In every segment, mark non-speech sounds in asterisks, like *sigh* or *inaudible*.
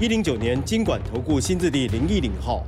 一零九年经管投顾新字第零一零号。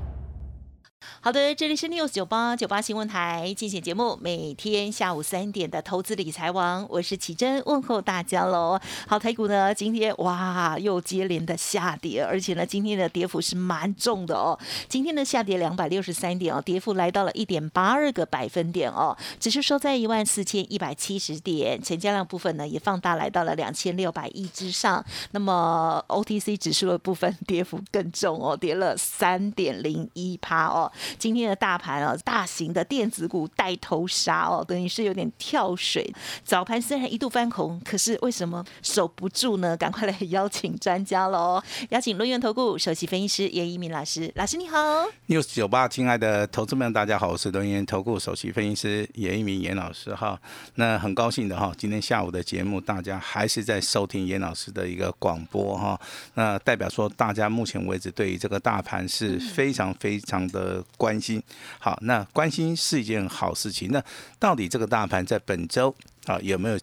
好的，这里是 News 九八九八新闻台进行节目，每天下午三点的投资理财王，我是奇珍，问候大家喽。好，台股呢今天哇又接连的下跌，而且呢今天的跌幅是蛮重的哦。今天的下跌两百六十三点哦，跌幅来到了一点八二个百分点哦，只是说在一万四千一百七十点，成交量部分呢也放大来到了两千六百亿之上。那么 OTC 指数的部分跌幅更重哦，跌了三点零一趴哦。今天的大盘啊，大型的电子股带头杀哦，等于是有点跳水。早盘虽然一度翻红，可是为什么守不住呢？赶快来邀请专家喽！邀请轮源投顾首席分析师严一鸣老师，老师你好。news 九八，亲爱的投资们，大家好，我是轮元投顾首席分析师严一鸣严老师哈。那很高兴的哈，今天下午的节目，大家还是在收听严老师的一个广播哈。那代表说，大家目前为止对于这个大盘是非常非常的。关心，好，那关心是一件好事情。那到底这个大盘在本周啊有没有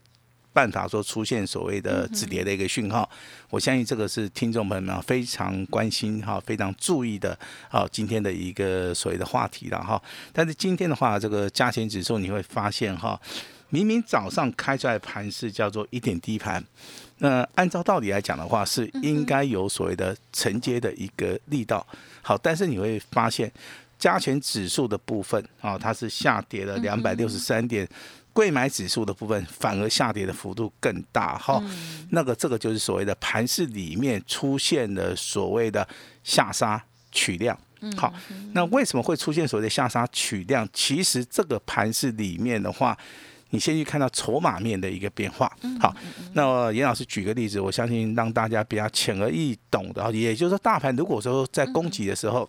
办法说出现所谓的止跌的一个讯号？我相信这个是听众朋友们非常关心哈、非常注意的好今天的一个所谓的话题了哈。但是今天的话，这个加权指数你会发现哈，明明早上开出来盘是叫做一点低盘，那按照道理来讲的话，是应该有所谓的承接的一个力道。好，但是你会发现。加权指数的部分啊，它是下跌了两百六十三点，贵买指数的部分反而下跌的幅度更大哈。那个这个就是所谓的盘市里面出现的所谓的下杀取量。好，那为什么会出现所谓的下杀取量？其实这个盘市里面的话，你先去看到筹码面的一个变化。好，那严老师举个例子，我相信让大家比较浅而易懂的，也就是说，大盘如果说在攻击的时候。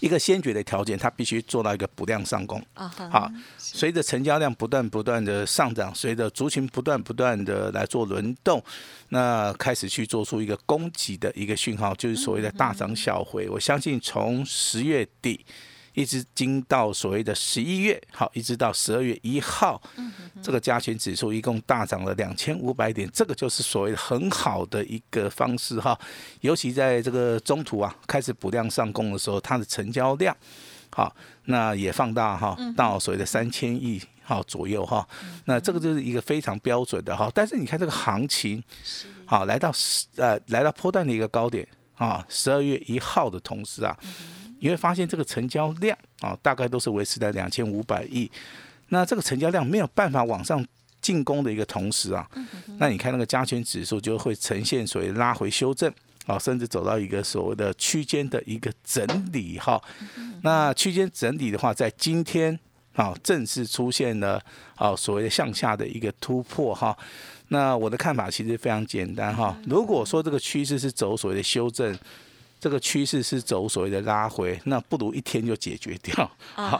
一个先决的条件，它必须做到一个补量上攻。啊，好，随着成交量不断不断的上涨，随着族群不断不断的来做轮动，那开始去做出一个供给的一个讯号，就是所谓的大涨小回。我相信从十月底。一直经到所谓的十一月，好，一直到十二月一号，这个加权指数一共大涨了两千五百点，这个就是所谓的很好的一个方式哈。尤其在这个中途啊，开始补量上攻的时候，它的成交量，好，那也放大哈，到所谓的三千亿好左右哈。那这个就是一个非常标准的哈。但是你看这个行情，好，来到十呃来到波段的一个高点啊，十二月一号的同时啊。你会发现这个成交量啊，大概都是维持在两千五百亿。那这个成交量没有办法往上进攻的一个同时啊，那你看那个加权指数就会呈现所谓拉回修正啊，甚至走到一个所谓的区间的一个整理哈。那区间整理的话，在今天啊正式出现了啊所谓的向下的一个突破哈。那我的看法其实非常简单哈，如果说这个趋势是走所谓的修正。这个趋势是走所谓的拉回，那不如一天就解决掉。好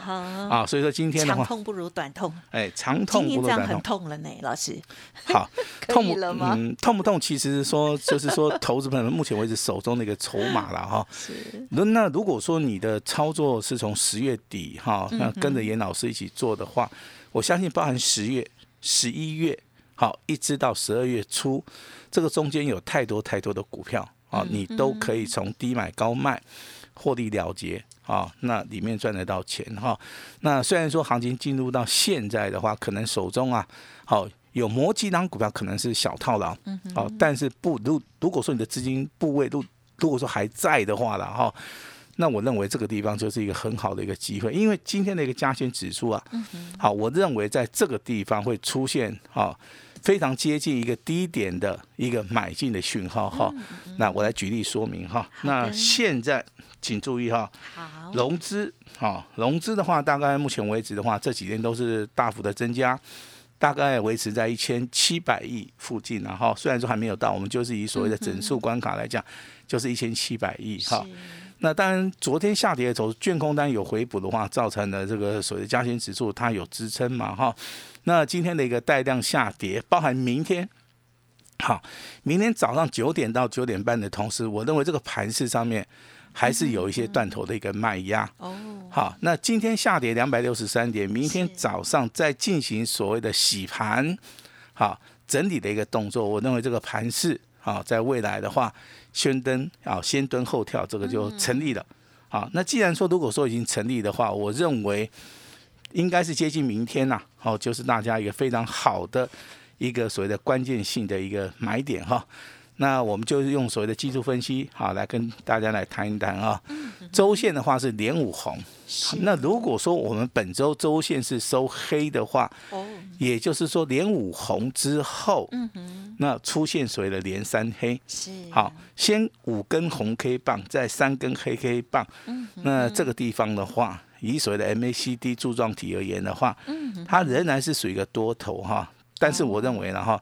啊，所以说今天的话，长痛不如短痛。哎，长痛不如短痛。痛了呢，老师。好，*laughs* 痛了吗？嗯，痛不痛？其实说就是说，投资朋友目前为止手中的一个筹码了哈。*laughs* 是。那那如果说你的操作是从十月底哈，那跟着严老师一起做的话，我相信包含十月、十一月，好，一直到十二月初，这个中间有太多太多的股票。啊，你都可以从低买高卖获利了结啊，那里面赚得到钱哈。那虽然说行情进入到现在的话，可能手中啊，好有某几档股票可能是小套牢，好，但是不如如果说你的资金部位都如果说还在的话了哈，那我认为这个地方就是一个很好的一个机会，因为今天的一个加权指数啊，好，我认为在这个地方会出现啊。非常接近一个低点的一个买进的讯号哈，那我来举例说明哈。那现在请注意哈，融资哈，融资的话，大概目前为止的话，这几天都是大幅的增加。大概维持在一千七百亿附近，然后虽然说还没有到，我们就是以所谓的整数关卡来讲，就是一千七百亿哈。那当然，昨天下跌的时候，券空单有回补的话，造成的这个所谓的加权指数它有支撑嘛哈。那今天的一个带量下跌，包含明天，好，明天早上九点到九点半的同时，我认为这个盘市上面还是有一些断头的一个卖压。哦，好，那今天下跌两百六十三点，明天早上再进行所谓的洗盘，好，整理的一个动作，我认为这个盘市好，在未来的话。先蹲啊，先蹲后跳，这个就成立了。好，那既然说如果说已经成立的话，我认为应该是接近明天呐。好，就是大家一个非常好的一个所谓的关键性的一个买点哈。那我们就是用所谓的技术分析，好来跟大家来谈一谈啊。周线的话是连五红，那如果说我们本周周线是收黑的话，哦，也就是说连五红之后，那出现所谓的连三黑，是。好，先五根红 K 棒，再三根黑 K 棒，嗯，那这个地方的话，以所谓的 MACD 柱状体而言的话，嗯，它仍然是属于一个多头哈，但是我认为呢哈。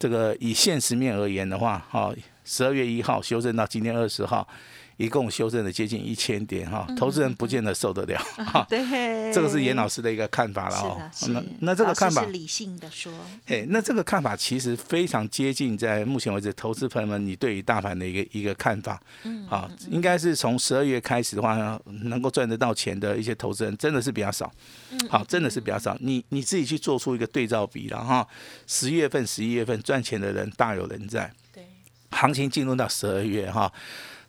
这个以现实面而言的话，哈，十二月一号修正到今天二十号。一共修正了接近一千点哈，投资人不见得受得了哈。*laughs* 对，这个是严老师的一个看法了哦。那那这个看法是理性的说。哎，那这个看法其实非常接近在目前为止投资朋友们你对于大盘的一个一个看法。嗯。啊，应该是从十二月开始的话，能够赚得到钱的一些投资人真的是比较少。嗯。好，真的是比较少。你你自己去做出一个对照比了哈。十月份、十一月份赚钱的人大有人在。对。行情进入到十二月哈。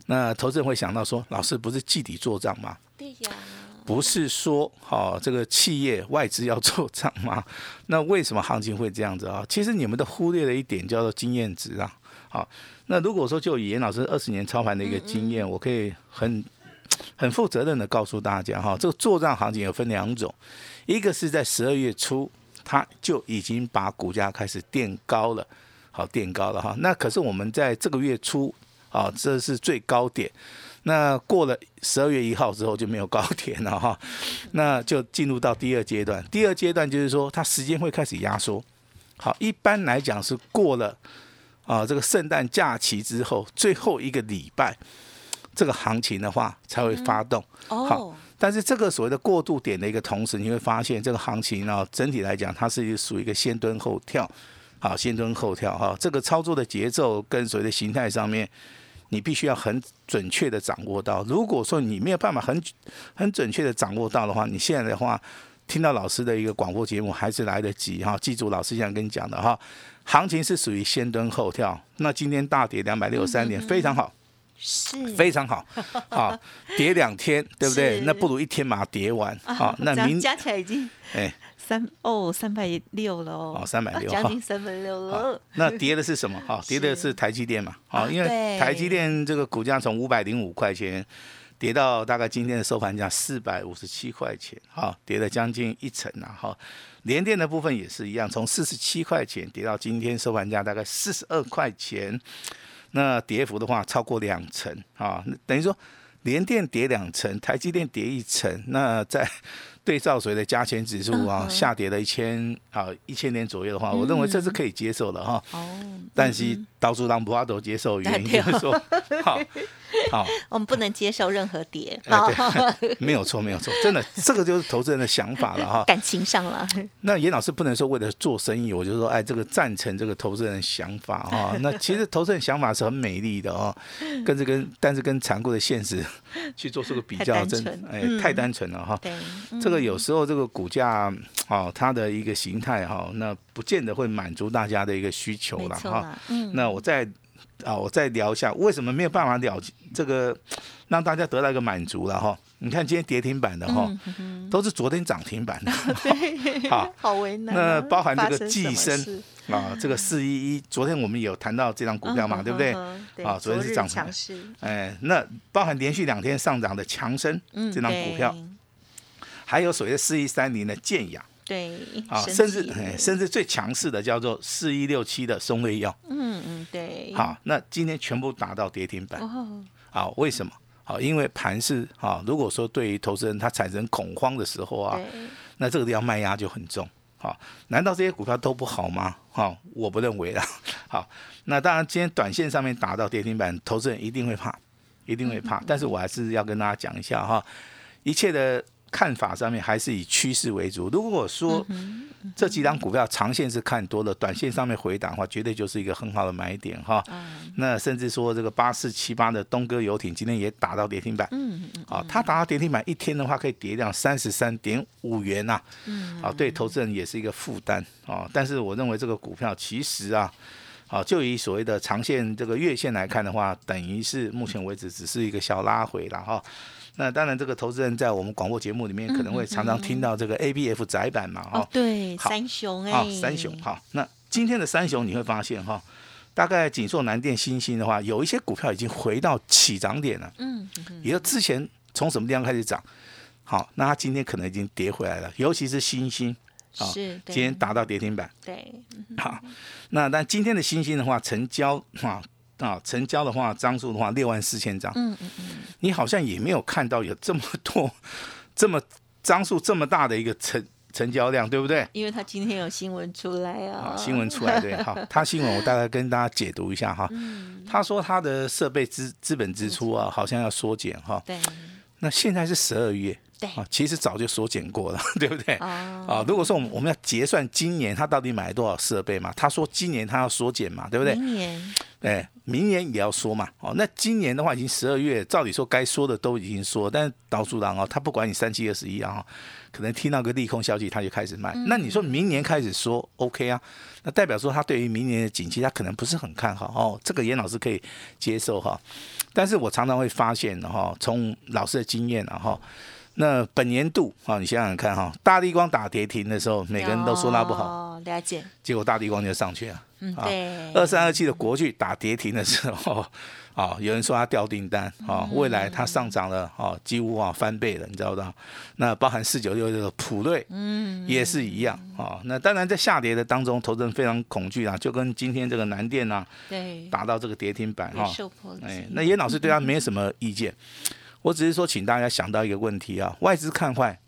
那投资人会想到说，老师不是季底做账吗？对呀，不是说好这个企业外资要做账吗？那为什么行情会这样子啊？其实你们都忽略了一点，叫做经验值啊。好，那如果说就以严老师二十年操盘的一个经验，我可以很很负责任的告诉大家哈，这个做账行情有分两种，一个是在十二月初，它就已经把股价开始垫高了，好垫高了哈。那可是我们在这个月初。啊，这是最高点。那过了十二月一号之后就没有高点了哈，那就进入到第二阶段。第二阶段就是说，它时间会开始压缩。好，一般来讲是过了啊这个圣诞假期之后最后一个礼拜，这个行情的话才会发动。好，但是这个所谓的过渡点的一个同时，你会发现这个行情呢，整体来讲它是属于一个先蹲后跳。好，先蹲后跳哈，这个操作的节奏跟所谓的形态上面。你必须要很准确的掌握到。如果说你没有办法很很准确的掌握到的话，你现在的话听到老师的一个广播节目还是来得及哈。记住老师这样跟你讲的哈，行情是属于先蹲后跳。那今天大跌两百六十三点，非常好，是非常好，*laughs* 好跌两天，对不对？那不如一天把它跌完。好，那明加起来已经哎。三哦，三百六了哦，三百六，将近三百六了。那跌的是什么？哈，*laughs* 跌的是台积电嘛？好，因为台积电这个股价从五百零五块钱跌到大概今天的收盘价四百五十七块钱，哈，跌了将近一成啊。哈，联电的部分也是一样，从四十七块钱跌到今天收盘价大概四十二块钱，那跌幅的话超过两成啊，等于说联电跌两成，台积电跌一成，那在。对照谁的加权指数啊下跌了一千啊一千点左右的话，我认为这是可以接受的哈。哦，但是到处让不阿都接受，原因就是说，*laughs* 好，好，*laughs* 我们不能接受任何跌。*laughs* 没有错，没有错，真的，这个就是投资人的想法了哈。感情上了。那严老师不能说为了做生意，我就说哎，这个赞成这个投资人的想法哈。那其实投资人想法是很美丽的哦，跟这跟但是跟残酷的现实去做出个比较，真哎太单纯了哈。对，这。这个有时候这个股价哦，它的一个形态哈，那不见得会满足大家的一个需求了哈。嗯。那我再啊，我再聊一下，为什么没有办法了这个让大家得到一个满足了哈？你看今天跌停板的哈，都是昨天涨停板的。*laughs* 对。好，好为难。那包含这个寄生啊，这个四一一，昨天我们有谈到这张股票嘛，对不对？啊，昨天是涨强势。哎，那包含连续两天上涨的强生这张股票。还有所谓的四一三零的建雅，对，啊，甚至甚至最强势的叫做四一六七的松瑞药，嗯嗯，对，好，那今天全部打到跌停板，好，为什么？好，因为盘是啊，如果说对于投资人他产生恐慌的时候啊，那这个地方卖压就很重。好，难道这些股票都不好吗？好，我不认为啦。*laughs* 好，那当然今天短线上面打到跌停板，投资人一定会怕，一定会怕。但是我还是要跟大家讲一下哈，一切的。看法上面还是以趋势为主。如果说这几张股票长线是看多了，短线上面回档的话，绝对就是一个很好的买点哈。那甚至说这个八四七八的东哥游艇今天也打到跌停板。嗯嗯。啊，它打到跌停板一天的话，可以跌掉三十三点五元呐。嗯。啊，对投资人也是一个负担啊。但是我认为这个股票其实啊，啊，就以所谓的长线这个月线来看的话，等于是目前为止只是一个小拉回了哈。那当然，这个投资人在我们广播节目里面可能会常常听到这个 A B F 窄板嘛，哈，对，三雄哎，三雄好。那今天的三雄你会发现哈，大概锦硕、南电、新兴的话，有一些股票已经回到起涨点了，嗯，也就之前从什么地方开始涨，好，那它今天可能已经跌回来了，尤其是新兴，是，今天达到跌停板，对，好，那但今天的新兴的话，成交啊。啊，成交的话，张数的话，六万四千张。嗯嗯嗯，你好像也没有看到有这么多、这么张数这么大的一个成成交量，对不对？因为他今天有新闻出来啊。新闻出来对，好，*laughs* 他新闻我大概跟大家解读一下哈。嗯。*laughs* 他说他的设备资资本支出啊，好像要缩减哈。对。那现在是十二月。对啊，其实早就缩减过了，对不对？啊，如果说我们我们要结算今年他到底买了多少设备嘛？他说今年他要缩减嘛，对不对？明年，哎，明年也要说嘛。哦，那今年的话已经十二月，照理说该说的都已经说，但是导主郎哦，他不管你三七二十一啊，可能听到个利空消息他就开始卖。那你说明年开始说，OK 啊？那代表说他对于明年的景气他可能不是很看好哦。这个严老师可以接受哈，但是我常常会发现哈，从老师的经验啊哈。那本年度啊，你想想看哈，大地光打跌停的时候，每个人都说它不好，了解。结果大地光就上去了，嗯，对。二三二七的国巨打跌停的时候，*laughs* 啊，有人说它掉订单，啊，未来它上涨了，啊，几乎啊翻倍了，你知道不？那包含四九六这个普瑞，嗯，也是一样，啊，那当然在下跌的当中，投资人非常恐惧啊，就跟今天这个南电呐，对，打到这个跌停板哈，哎，那严老师对他没什么意见。我只是说，请大家想到一个问题啊，外资看坏，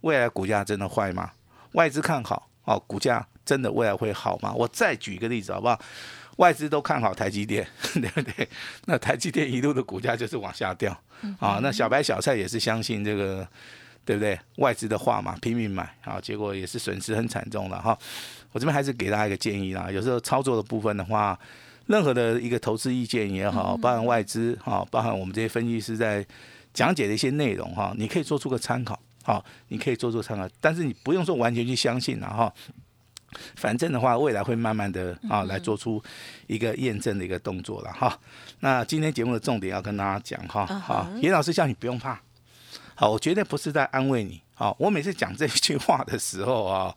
未来股价真的坏吗？外资看好，哦，股价真的未来会好吗？我再举一个例子好不好？外资都看好台积电，*laughs* 对不对？那台积电一路的股价就是往下掉，啊，那小白小蔡也是相信这个，对不对？外资的话嘛，拼命买，啊，结果也是损失很惨重了哈。我这边还是给大家一个建议啦，有时候操作的部分的话，任何的一个投资意见也好，包含外资，啊，包含我们这些分析师在。讲解的一些内容哈，你可以做出个参考，好，你可以做出参考，但是你不用说完全去相信了哈。反正的话，未来会慢慢的啊来做出一个验证的一个动作了哈。那今天节目的重点要跟大家讲哈，好，严老师叫你不用怕，好，我绝对不是在安慰你，好，我每次讲这句话的时候啊，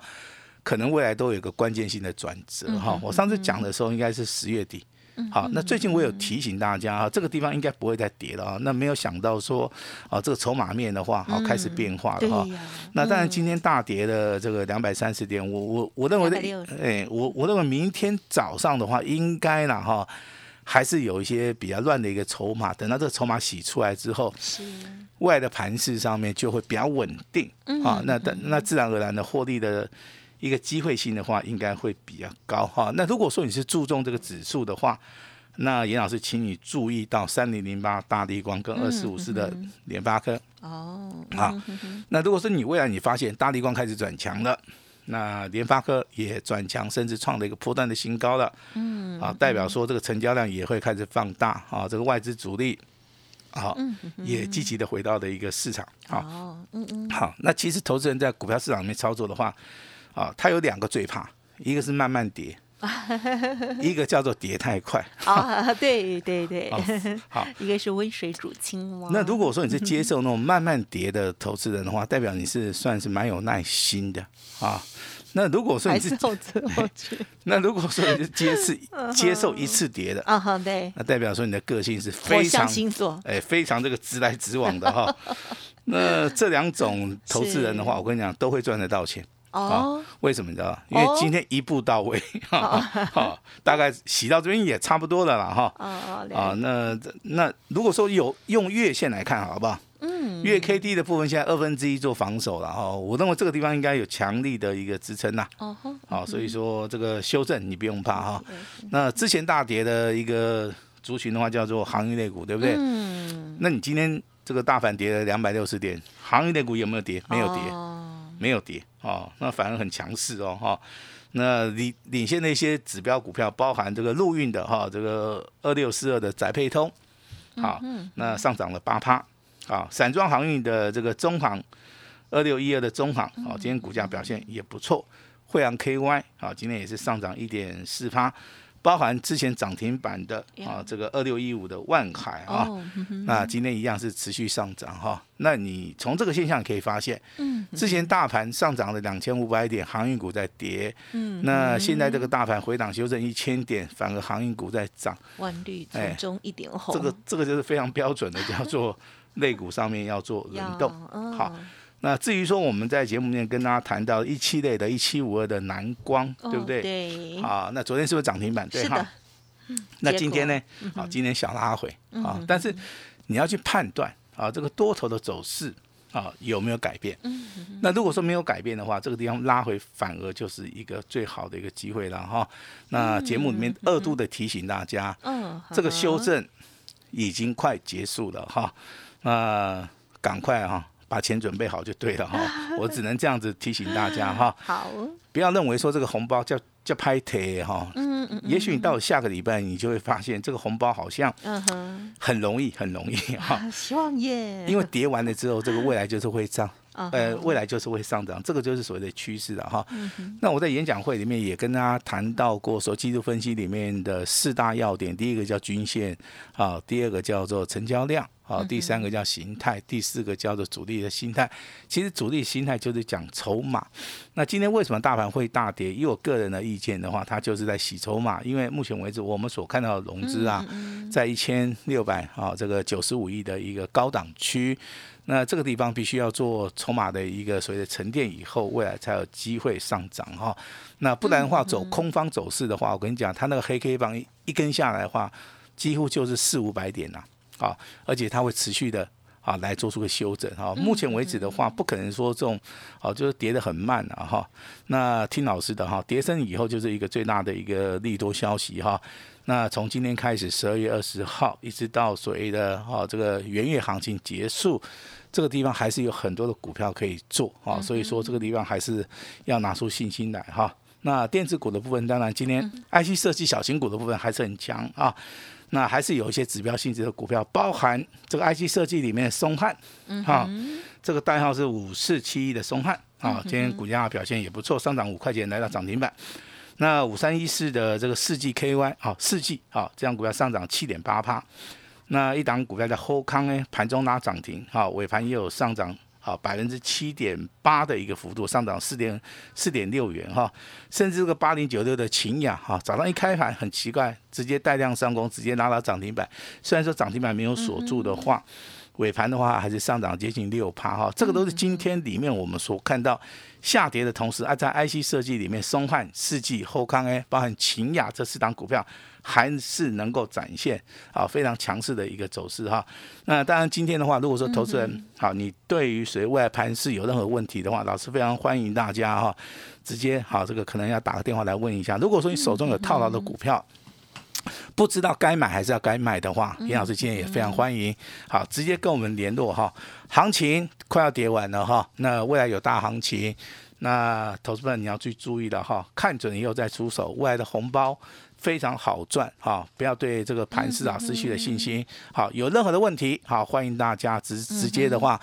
可能未来都有个关键性的转折哈。我上次讲的时候应该是十月底。好，那最近我有提醒大家啊，这个地方应该不会再跌了啊。那没有想到说，啊，这个筹码面的话，好开始变化了哈。那当然今天大跌的这个两百三十点，我我我认为的，哎，我我认为明天早上的话，应该了哈，还是有一些比较乱的一个筹码。等到这个筹码洗出来之后，是外的盘势上面就会比较稳定啊。那等那自然而然的获利的。一个机会性的话，应该会比较高哈。那如果说你是注重这个指数的话，那严老师请你注意到三零零八大地光跟二四五四的联发科哦。好，那如果说你未来你发现大地光开始转强了，那联发科也转强，甚至创了一个破断的新高了，嗯，啊，代表说这个成交量也会开始放大啊，这个外资主力好也积极的回到的一个市场好，嗯嗯，好，那其实投资人在股票市场里面操作的话。啊，它有两个最怕，一个是慢慢跌，*laughs* 一个叫做跌太快。*laughs* 啊，对对对，好，*laughs* 一个是温水煮青蛙。那如果说你是接受那种慢慢跌的投资人的话，代表你是算是蛮有耐心的啊。那如果说你是那如果说你是接次接受一次跌的啊，对，那代表说你的个性是非常星座，哎，非常这个直来直往的哈。那这两种投资人的话，我跟你讲，都会赚得到钱。哦，为什么你知道？因为今天一步到位，哈，大概洗到这边也差不多了啦，哈。哦哦。啊，那那如果说有用月线来看，好不好？嗯。嗯，月 K D 的部分现在二分之一做防守了哈，我认为这个地方应该有强力的一个支撑呐。哦所以说这个修正你不用怕哈。嗯那之前大跌的一个族群的话叫做行业类股，对不对？嗯，那你今天这个大盘跌了两百六十点，行业类股有没有跌？没有跌，哦没有跌哦，那反而很强势哦哈。那领领先的一些指标股票，包含这个陆运的哈，这个二六四二的宅配通，好，那上涨了八趴，啊，散装航运的这个中航二六一二的中航，啊，今天股价表现也不错，惠阳 KY 啊，今天也是上涨一点四趴。包含之前涨停板的啊，这个二六一五的万海啊，那今天一样是持续上涨哈。那你从这个现象可以发现，嗯，之前大盘上涨了两千五百点，航运股在跌，嗯，那现在这个大盘回档修正一千点，反而航运股在涨，万绿中一点红，这个这个就是非常标准的，叫做 *laughs* 肋骨上面要做轮动。*laughs* 好，那至于说我们在节目里面跟大家谈到一七类的一七五二的蓝光，哦对不对？对，啊，那昨天是不是涨停板？对哈。，那今天呢果？嗯啊，今天小拉回啊，但是你要去判断啊，这个多头的走势啊有没有改变？嗯那如果说没有改变的话，这个地方拉回反而就是一个最好的一个机会了哈。那节目里面二度的提醒大家，嗯，这个修正已经快结束了哈，那赶快哈。把钱准备好就对了哈，*laughs* 我只能这样子提醒大家哈，好，不要认为说这个红包叫叫拍贴哈，嗯嗯也许你到了下个礼拜，你就会发现这个红包好像嗯哼，很容易，很容易哈，啊希望耶，因为叠完了之后，这个未来就是会涨，啊呃，未来就是会上涨，这个就是所谓的趋势了哈。嗯那我在演讲会里面也跟大家谈到过，说技术分析里面的四大要点，第一个叫均线啊，第二个叫做成交量。啊，第三个叫形态，第四个叫做主力的心态。其实主力心态就是讲筹码。那今天为什么大盘会大跌？以我个人的意见的话，它就是在洗筹码。因为目前为止，我们所看到的融资啊，在一千六百啊这个九十五亿的一个高档区。那这个地方必须要做筹码的一个所谓的沉淀以后，未来才有机会上涨哈。那不然的话，走空方走势的话，我跟你讲，它那个黑 K 棒一一根下来的话，几乎就是四五百点呐、啊，而且它会持续的。啊，来做出个修正哈。目前为止的话，不可能说这种，哦、就是跌得很慢啊哈。那听老师的哈，跌升以后就是一个最大的一个利多消息哈。那从今天开始，十二月二十号一直到所谓的哈这个元月行情结束，这个地方还是有很多的股票可以做啊。所以说这个地方还是要拿出信心来哈。那电子股的部分，当然今天 IC 设计小型股的部分还是很强啊。那还是有一些指标性质的股票，包含这个 IC 设计里面的松汉，哈、这个代号是五四七一的松汉啊，今天股价表现也不错，上涨五块钱来到涨停板。那五三一四的这个世纪 KY 啊，世纪啊，这样股票上涨七点八帕。那一档股票在后康呢，盘中拉涨停，哈、尾盘也有上涨。好，百分之七点八的一个幅度，上涨四点四点六元哈，甚至这个八零九六的秦雅哈，早上一开盘很奇怪，直接带量上攻，直接拉到涨停板。虽然说涨停板没有锁住的话，尾盘的话还是上涨接近六趴哈，这个都是今天里面我们所看到下跌的同时，啊，在 IC 设计里面，松汉、世纪、后康 A，包含秦雅这四档股票。还是能够展现啊非常强势的一个走势哈。那当然今天的话，如果说投资人好，你对于谁未来盘势有任何问题的话，老师非常欢迎大家哈，直接好这个可能要打个电话来问一下。如果说你手中有套牢的股票，不知道该买还是要该卖的话，严老师今天也非常欢迎，好直接跟我们联络哈。行情快要跌完了哈，那未来有大行情。那投资们你要去注意了哈，看准以后再出手，未来的红包非常好赚哈，不要对这个盘市啊失去了信心。好，有任何的问题，好欢迎大家直直接的话。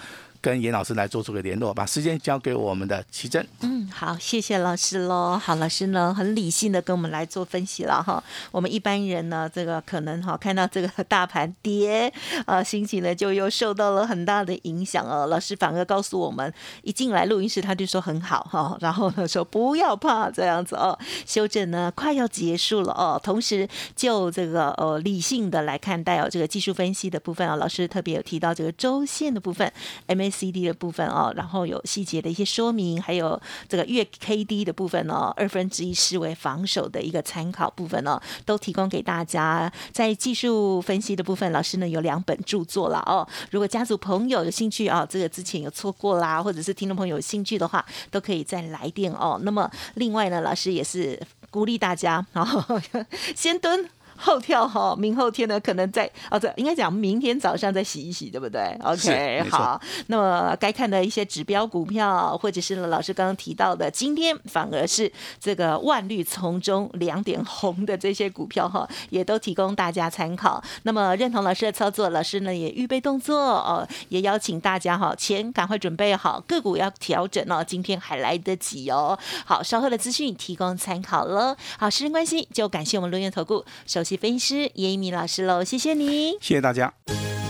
跟严老师来做出个联络，把时间交给我们的奇珍。嗯，好，谢谢老师喽。好，老师呢很理性的跟我们来做分析了哈。我们一般人呢，这个可能哈看到这个大盘跌，呃，心情呢就又受到了很大的影响哦。老师反而告诉我们，一进来录音室他就说很好哈，*laughs* 然后呢说不要怕这样子哦，修正呢快要结束了哦。同时就这个呃理性的来看待哦，这个技术分析的部分啊，老师特别有提到这个周线的部分，MA。C D 的部分哦，然后有细节的一些说明，还有这个月 K D 的部分哦，二分之一视为防守的一个参考部分哦，都提供给大家。在技术分析的部分，老师呢有两本著作了哦。如果家族朋友有兴趣啊，这个之前有错过啦，或者是听众朋友有兴趣的话，都可以再来电哦。那么另外呢，老师也是鼓励大家，然后 *laughs* 先蹲。后跳哈，明后天呢可能在哦，这应该讲明天早上再洗一洗，对不对？OK，好。那么该看的一些指标股票，或者是老师刚刚提到的，今天反而是这个万绿丛中两点红的这些股票哈，也都提供大家参考。那么认同老师的操作，老师呢也预备动作哦，也邀请大家哈，钱赶快准备好，个股要调整哦，今天还来得及哦。好，稍后的资讯提供参考了。好，时间关系，就感谢我们轮源投顾首。分析师叶一鸣老师喽，谢谢你，谢谢大家。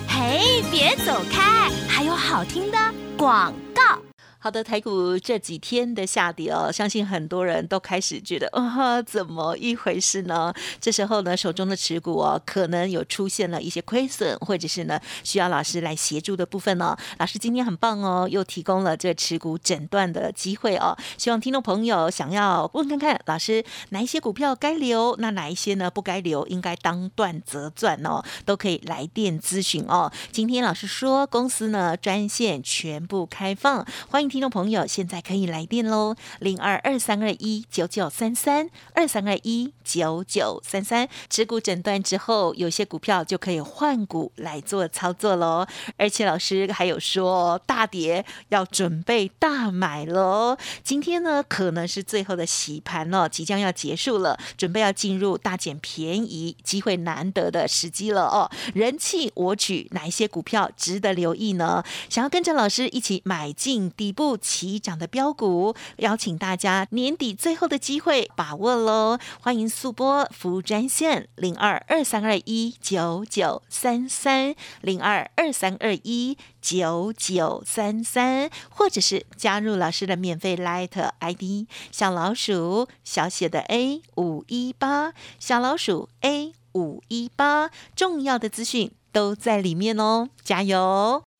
嘿，别走开，还有好听的广告。好的，台股这几天的下跌哦，相信很多人都开始觉得啊，怎么一回事呢？这时候呢，手中的持股哦，可能有出现了一些亏损，或者是呢，需要老师来协助的部分呢。老师今天很棒哦，又提供了这持股诊断的机会哦。希望听众朋友想要问看看老师哪一些股票该留，那哪一些呢不该留，应该当断则断哦，都可以来电咨询哦。今天老师说公司呢专线全部开放，欢迎。听众朋友，现在可以来电喽，零二二三二一九九三三二三二一九九三三。持股诊断之后，有些股票就可以换股来做操作喽。而且老师还有说，大跌要准备大买喽。今天呢，可能是最后的洗盘了，即将要结束了，准备要进入大捡便宜、机会难得的时机了哦。人气我取，哪一些股票值得留意呢？想要跟着老师一起买进低不。起涨的标股，邀请大家年底最后的机会把握喽！欢迎速播服务专线零二二三二一九九三三零二二三二一九九三三，或者是加入老师的免费 Light ID 小老鼠小写的 A 五一八小老鼠 A 五一八，重要的资讯都在里面哦！加油！